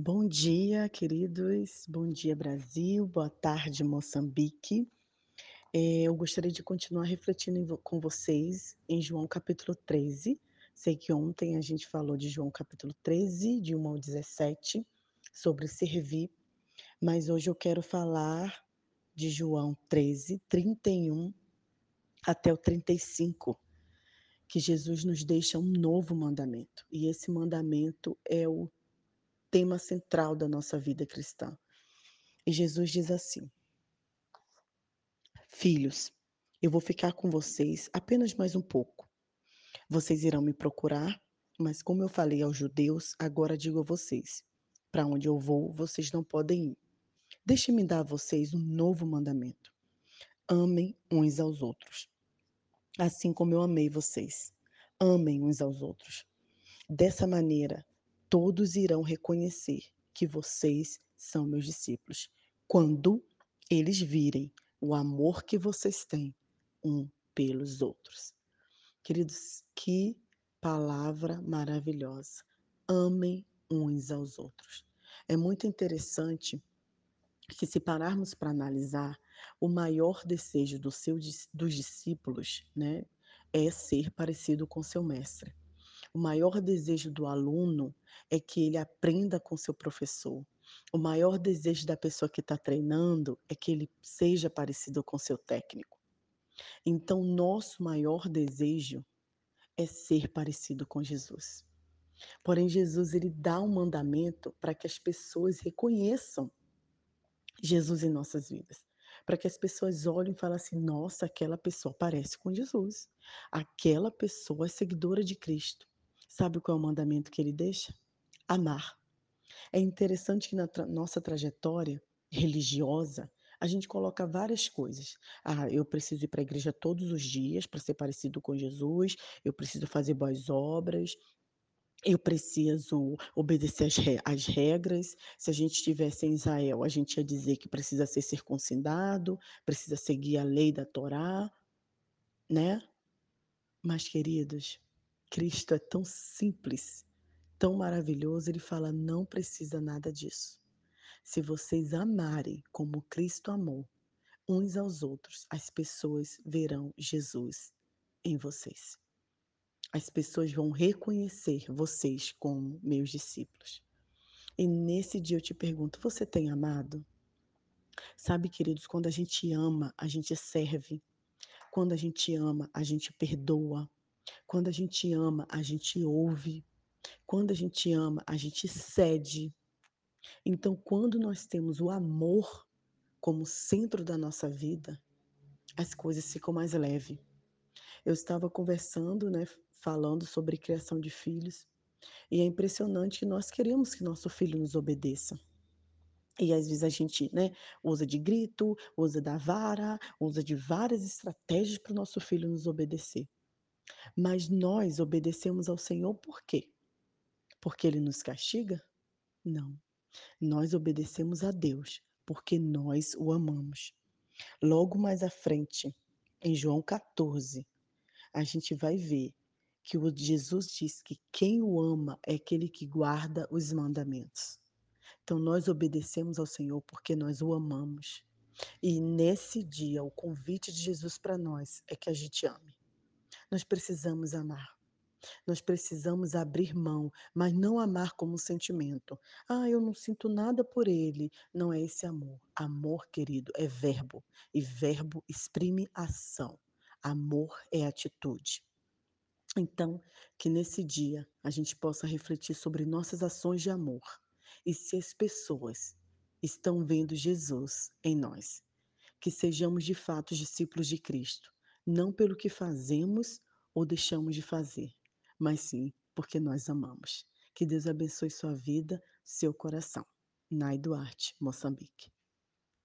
Bom dia, queridos. Bom dia, Brasil. Boa tarde, Moçambique. Eh, eu gostaria de continuar refletindo com vocês em João capítulo 13. Sei que ontem a gente falou de João capítulo 13, de 1 ao 17, sobre servir, mas hoje eu quero falar de João 13, 31 até o 35, que Jesus nos deixa um novo mandamento, e esse mandamento é o tema central da nossa vida cristã. E Jesus diz assim: Filhos, eu vou ficar com vocês apenas mais um pouco. Vocês irão me procurar, mas como eu falei aos judeus, agora digo a vocês: para onde eu vou, vocês não podem ir. Deixe-me dar a vocês um novo mandamento. Amem uns aos outros. Assim como eu amei vocês. Amem uns aos outros. Dessa maneira, todos irão reconhecer que vocês são meus discípulos, quando eles virem o amor que vocês têm um pelos outros. Queridos, que palavra maravilhosa. Amem uns aos outros. É muito interessante que se pararmos para analisar, o maior desejo do seu, dos discípulos né, é ser parecido com seu mestre. O maior desejo do aluno é que ele aprenda com seu professor. O maior desejo da pessoa que está treinando é que ele seja parecido com seu técnico. Então, nosso maior desejo é ser parecido com Jesus. Porém, Jesus ele dá um mandamento para que as pessoas reconheçam Jesus em nossas vidas. Para que as pessoas olhem e falem assim: nossa, aquela pessoa parece com Jesus. Aquela pessoa é seguidora de Cristo. Sabe qual é o mandamento que ele deixa? Amar. É interessante que na tra nossa trajetória religiosa, a gente coloca várias coisas. Ah, eu preciso ir para a igreja todos os dias para ser parecido com Jesus, eu preciso fazer boas obras, eu preciso obedecer as, re as regras. Se a gente estivesse em Israel, a gente ia dizer que precisa ser circuncidado, precisa seguir a lei da Torá, né? Mas, queridos, Cristo é tão simples, tão maravilhoso, ele fala: não precisa nada disso. Se vocês amarem como Cristo amou, uns aos outros, as pessoas verão Jesus em vocês. As pessoas vão reconhecer vocês como meus discípulos. E nesse dia eu te pergunto: você tem amado? Sabe, queridos, quando a gente ama, a gente serve. Quando a gente ama, a gente perdoa. Quando a gente ama, a gente ouve. Quando a gente ama, a gente cede. Então, quando nós temos o amor como centro da nossa vida, as coisas ficam mais leves. Eu estava conversando, né, falando sobre criação de filhos, e é impressionante que nós queremos que nosso filho nos obedeça. E às vezes a gente, né, usa de grito, usa da vara, usa de várias estratégias para o nosso filho nos obedecer. Mas nós obedecemos ao Senhor por quê? Porque ele nos castiga? Não. Nós obedecemos a Deus porque nós o amamos. Logo mais à frente, em João 14, a gente vai ver que o Jesus diz que quem o ama é aquele que guarda os mandamentos. Então nós obedecemos ao Senhor porque nós o amamos. E nesse dia, o convite de Jesus para nós é que a gente ame. Nós precisamos amar. Nós precisamos abrir mão, mas não amar como sentimento. Ah, eu não sinto nada por ele. Não é esse amor. Amor, querido, é verbo. E verbo exprime ação. Amor é atitude. Então, que nesse dia a gente possa refletir sobre nossas ações de amor e se as pessoas estão vendo Jesus em nós. Que sejamos de fato discípulos de Cristo, não pelo que fazemos ou deixamos de fazer, mas sim porque nós amamos. Que Deus abençoe sua vida, seu coração. Nai Duarte, Moçambique.